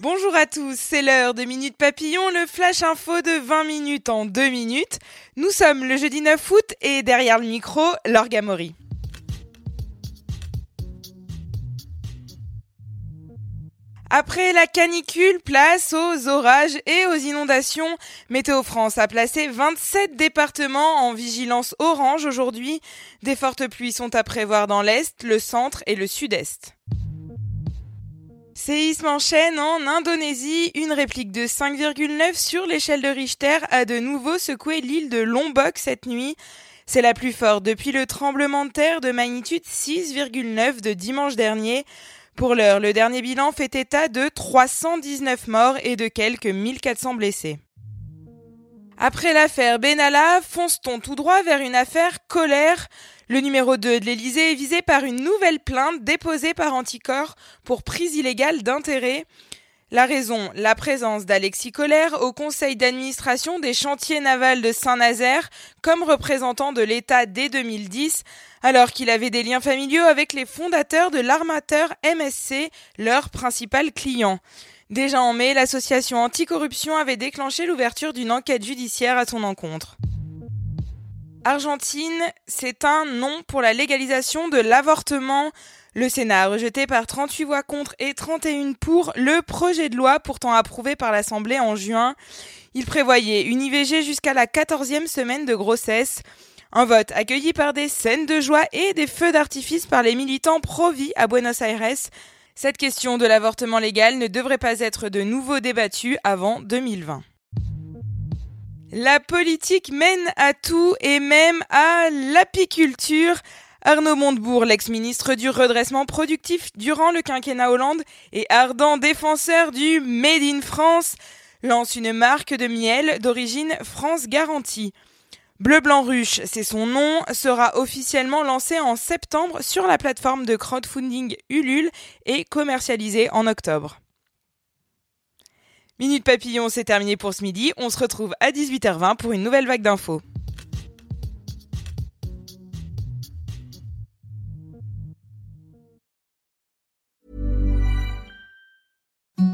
Bonjour à tous, c'est l'heure de Minute Papillon, le flash info de 20 minutes en 2 minutes. Nous sommes le jeudi 9 août et derrière le micro, l'orgamori. Après la canicule, place aux orages et aux inondations. Météo France a placé 27 départements en vigilance orange aujourd'hui. Des fortes pluies sont à prévoir dans l'Est, le centre et le Sud-Est. Séisme en chaîne en Indonésie. Une réplique de 5,9 sur l'échelle de Richter a de nouveau secoué l'île de Lombok cette nuit. C'est la plus forte depuis le tremblement de terre de magnitude 6,9 de dimanche dernier. Pour l'heure, le dernier bilan fait état de 319 morts et de quelques 1400 blessés. Après l'affaire Benalla, fonce-t-on tout droit vers une affaire colère? Le numéro 2 de l'Elysée est visé par une nouvelle plainte déposée par Anticor pour prise illégale d'intérêt. La raison, la présence d'Alexis Colère au conseil d'administration des chantiers navals de Saint-Nazaire comme représentant de l'État dès 2010, alors qu'il avait des liens familiaux avec les fondateurs de l'armateur MSC, leur principal client. Déjà en mai, l'association anticorruption avait déclenché l'ouverture d'une enquête judiciaire à son encontre. Argentine, c'est un non pour la légalisation de l'avortement. Le Sénat a rejeté par 38 voix contre et 31 pour le projet de loi pourtant approuvé par l'Assemblée en juin. Il prévoyait une IVG jusqu'à la 14e semaine de grossesse. Un vote accueilli par des scènes de joie et des feux d'artifice par les militants pro-vie à Buenos Aires. Cette question de l'avortement légal ne devrait pas être de nouveau débattue avant 2020. La politique mène à tout et même à l'apiculture. Arnaud Montebourg, l'ex-ministre du redressement productif durant le quinquennat Hollande et ardent défenseur du Made in France, lance une marque de miel d'origine France Garantie. Bleu Blanc Ruche, c'est son nom, sera officiellement lancé en septembre sur la plateforme de crowdfunding Ulule et commercialisé en octobre. Minute Papillon, c'est terminé pour ce midi. On se retrouve à 18h20 pour une nouvelle vague d'infos.